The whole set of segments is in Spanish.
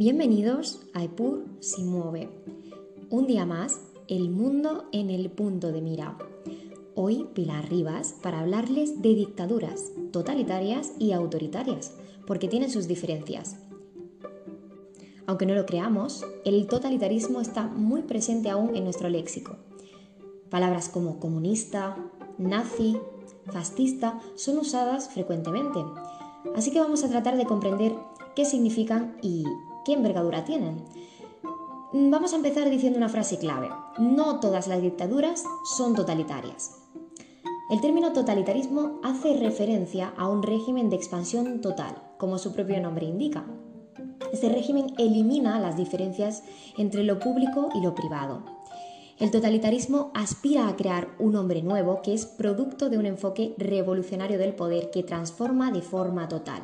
Bienvenidos a Epur si mueve. Un día más, el mundo en el punto de mira. Hoy Pilar Rivas para hablarles de dictaduras totalitarias y autoritarias, porque tienen sus diferencias. Aunque no lo creamos, el totalitarismo está muy presente aún en nuestro léxico. Palabras como comunista, nazi, fascista son usadas frecuentemente. Así que vamos a tratar de comprender qué significan y qué envergadura tienen. Vamos a empezar diciendo una frase clave. No todas las dictaduras son totalitarias. El término totalitarismo hace referencia a un régimen de expansión total, como su propio nombre indica. Este régimen elimina las diferencias entre lo público y lo privado. El totalitarismo aspira a crear un hombre nuevo que es producto de un enfoque revolucionario del poder que transforma de forma total.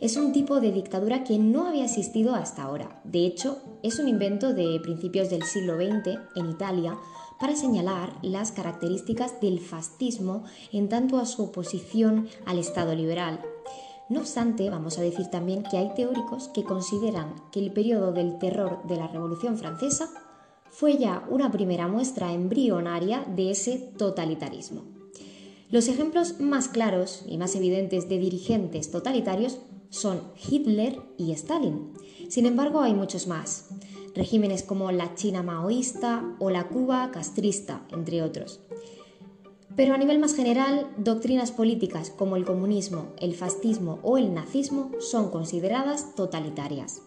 Es un tipo de dictadura que no había existido hasta ahora. De hecho, es un invento de principios del siglo XX en Italia para señalar las características del fascismo en tanto a su oposición al Estado liberal. No obstante, vamos a decir también que hay teóricos que consideran que el periodo del terror de la Revolución Francesa fue ya una primera muestra embrionaria de ese totalitarismo. Los ejemplos más claros y más evidentes de dirigentes totalitarios son Hitler y Stalin. Sin embargo, hay muchos más regímenes como la China maoísta o la Cuba castrista, entre otros. Pero a nivel más general, doctrinas políticas como el comunismo, el fascismo o el nazismo son consideradas totalitarias.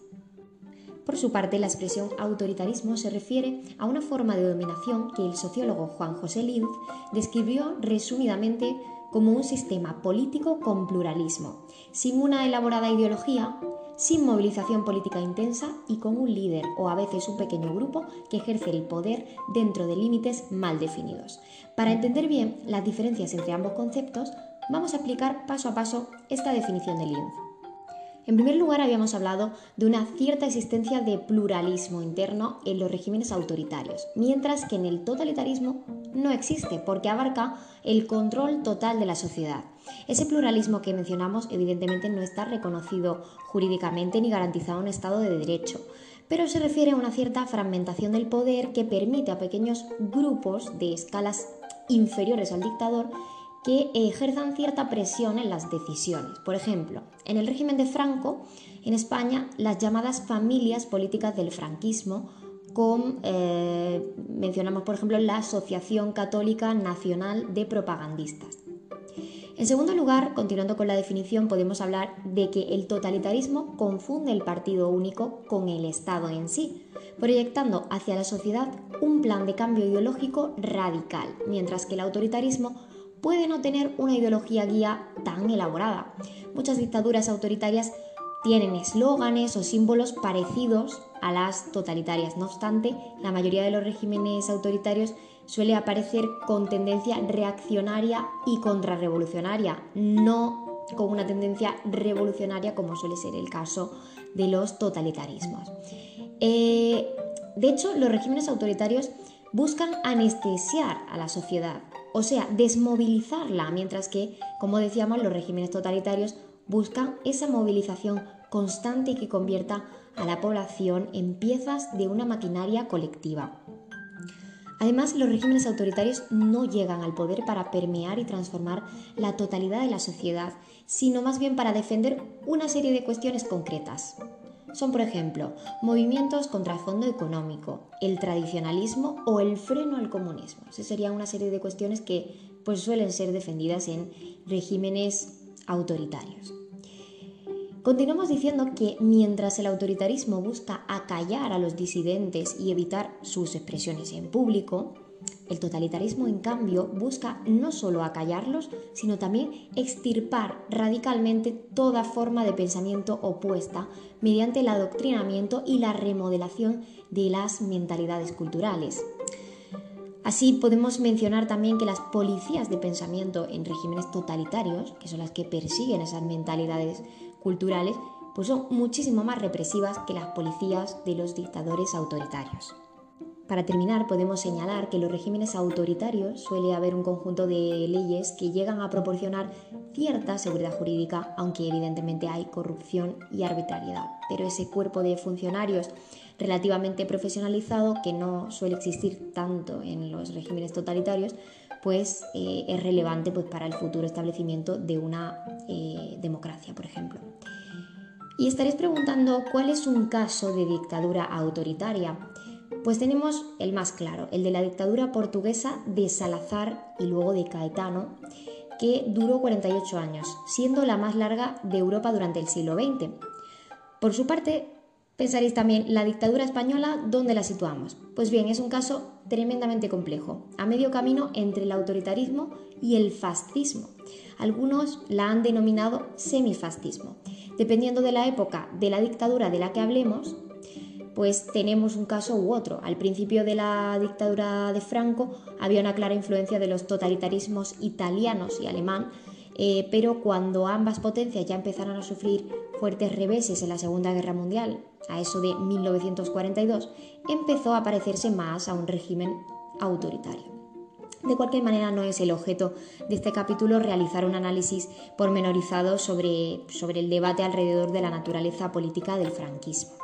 Por su parte, la expresión autoritarismo se refiere a una forma de dominación que el sociólogo Juan José Linz describió resumidamente como un sistema político con pluralismo, sin una elaborada ideología, sin movilización política intensa y con un líder o a veces un pequeño grupo que ejerce el poder dentro de límites mal definidos. Para entender bien las diferencias entre ambos conceptos, vamos a explicar paso a paso esta definición de Linz. En primer lugar, habíamos hablado de una cierta existencia de pluralismo interno en los regímenes autoritarios, mientras que en el totalitarismo no existe porque abarca el control total de la sociedad. Ese pluralismo que mencionamos evidentemente no está reconocido jurídicamente ni garantizado en Estado de Derecho, pero se refiere a una cierta fragmentación del poder que permite a pequeños grupos de escalas inferiores al dictador que ejerzan cierta presión en las decisiones. Por ejemplo, en el régimen de Franco, en España, las llamadas familias políticas del franquismo, con, eh, mencionamos por ejemplo la Asociación Católica Nacional de Propagandistas. En segundo lugar, continuando con la definición, podemos hablar de que el totalitarismo confunde el partido único con el Estado en sí, proyectando hacia la sociedad un plan de cambio ideológico radical, mientras que el autoritarismo puede no tener una ideología guía tan elaborada. Muchas dictaduras autoritarias tienen eslóganes o símbolos parecidos a las totalitarias. No obstante, la mayoría de los regímenes autoritarios suele aparecer con tendencia reaccionaria y contrarrevolucionaria, no con una tendencia revolucionaria como suele ser el caso de los totalitarismos. Eh, de hecho, los regímenes autoritarios buscan anestesiar a la sociedad, o sea, desmovilizarla, mientras que, como decíamos, los regímenes totalitarios buscan esa movilización constante que convierta a la población en piezas de una maquinaria colectiva. Además, los regímenes autoritarios no llegan al poder para permear y transformar la totalidad de la sociedad, sino más bien para defender una serie de cuestiones concretas son, por ejemplo, movimientos contra fondo económico, el tradicionalismo o el freno al comunismo. Esa sería una serie de cuestiones que pues, suelen ser defendidas en regímenes autoritarios. Continuamos diciendo que mientras el autoritarismo busca acallar a los disidentes y evitar sus expresiones en público, el totalitarismo, en cambio, busca no solo acallarlos, sino también extirpar radicalmente toda forma de pensamiento opuesta mediante el adoctrinamiento y la remodelación de las mentalidades culturales. Así podemos mencionar también que las policías de pensamiento en regímenes totalitarios, que son las que persiguen esas mentalidades culturales, pues son muchísimo más represivas que las policías de los dictadores autoritarios. Para terminar, podemos señalar que en los regímenes autoritarios suele haber un conjunto de leyes que llegan a proporcionar cierta seguridad jurídica, aunque evidentemente hay corrupción y arbitrariedad. Pero ese cuerpo de funcionarios relativamente profesionalizado, que no suele existir tanto en los regímenes totalitarios, pues eh, es relevante pues, para el futuro establecimiento de una eh, democracia, por ejemplo. Y estaréis preguntando cuál es un caso de dictadura autoritaria. Pues tenemos el más claro, el de la dictadura portuguesa de Salazar y luego de Caetano, que duró 48 años, siendo la más larga de Europa durante el siglo XX. Por su parte, pensaréis también, la dictadura española, ¿dónde la situamos? Pues bien, es un caso tremendamente complejo, a medio camino entre el autoritarismo y el fascismo. Algunos la han denominado semifascismo. Dependiendo de la época de la dictadura de la que hablemos, pues tenemos un caso u otro. Al principio de la dictadura de Franco había una clara influencia de los totalitarismos italianos y alemán, eh, pero cuando ambas potencias ya empezaron a sufrir fuertes reveses en la Segunda Guerra Mundial, a eso de 1942, empezó a parecerse más a un régimen autoritario. De cualquier manera, no es el objeto de este capítulo realizar un análisis pormenorizado sobre, sobre el debate alrededor de la naturaleza política del franquismo.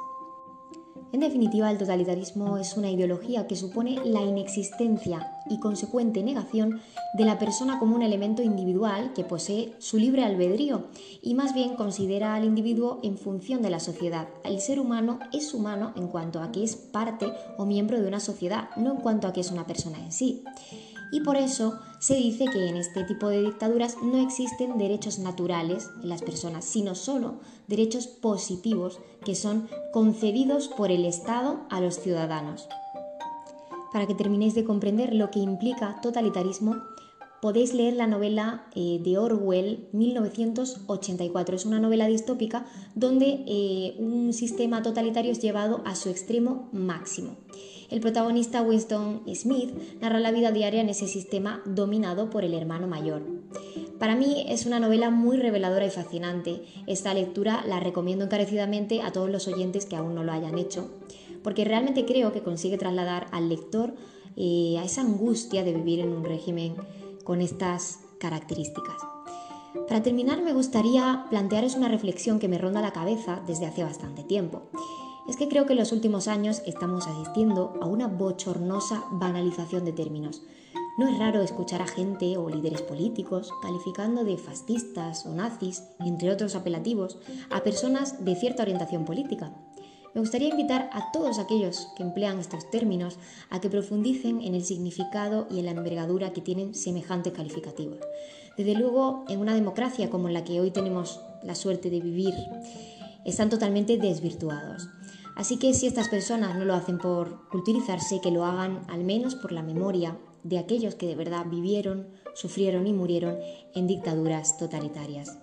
En definitiva, el totalitarismo es una ideología que supone la inexistencia y consecuente negación de la persona como un elemento individual que posee su libre albedrío y más bien considera al individuo en función de la sociedad. El ser humano es humano en cuanto a que es parte o miembro de una sociedad, no en cuanto a que es una persona en sí y por eso se dice que en este tipo de dictaduras no existen derechos naturales en las personas, sino solo derechos positivos que son concedidos por el Estado a los ciudadanos. Para que terminéis de comprender lo que implica totalitarismo, podéis leer la novela eh, de Orwell 1984. Es una novela distópica donde eh, un sistema totalitario es llevado a su extremo máximo. El protagonista Winston Smith narra la vida diaria en ese sistema dominado por el hermano mayor. Para mí es una novela muy reveladora y fascinante. Esta lectura la recomiendo encarecidamente a todos los oyentes que aún no lo hayan hecho, porque realmente creo que consigue trasladar al lector eh, a esa angustia de vivir en un régimen con estas características. Para terminar, me gustaría plantearos una reflexión que me ronda la cabeza desde hace bastante tiempo es que creo que en los últimos años estamos asistiendo a una bochornosa banalización de términos. No es raro escuchar a gente o líderes políticos calificando de fascistas o nazis, entre otros apelativos, a personas de cierta orientación política. Me gustaría invitar a todos aquellos que emplean estos términos a que profundicen en el significado y en la envergadura que tienen semejantes calificativos. Desde luego, en una democracia como la que hoy tenemos la suerte de vivir, están totalmente desvirtuados. Así que si estas personas no lo hacen por culturizarse, que lo hagan al menos por la memoria de aquellos que de verdad vivieron, sufrieron y murieron en dictaduras totalitarias.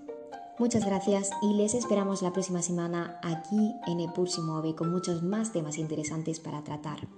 Muchas gracias y les esperamos la próxima semana aquí en Epur Move con muchos más temas interesantes para tratar.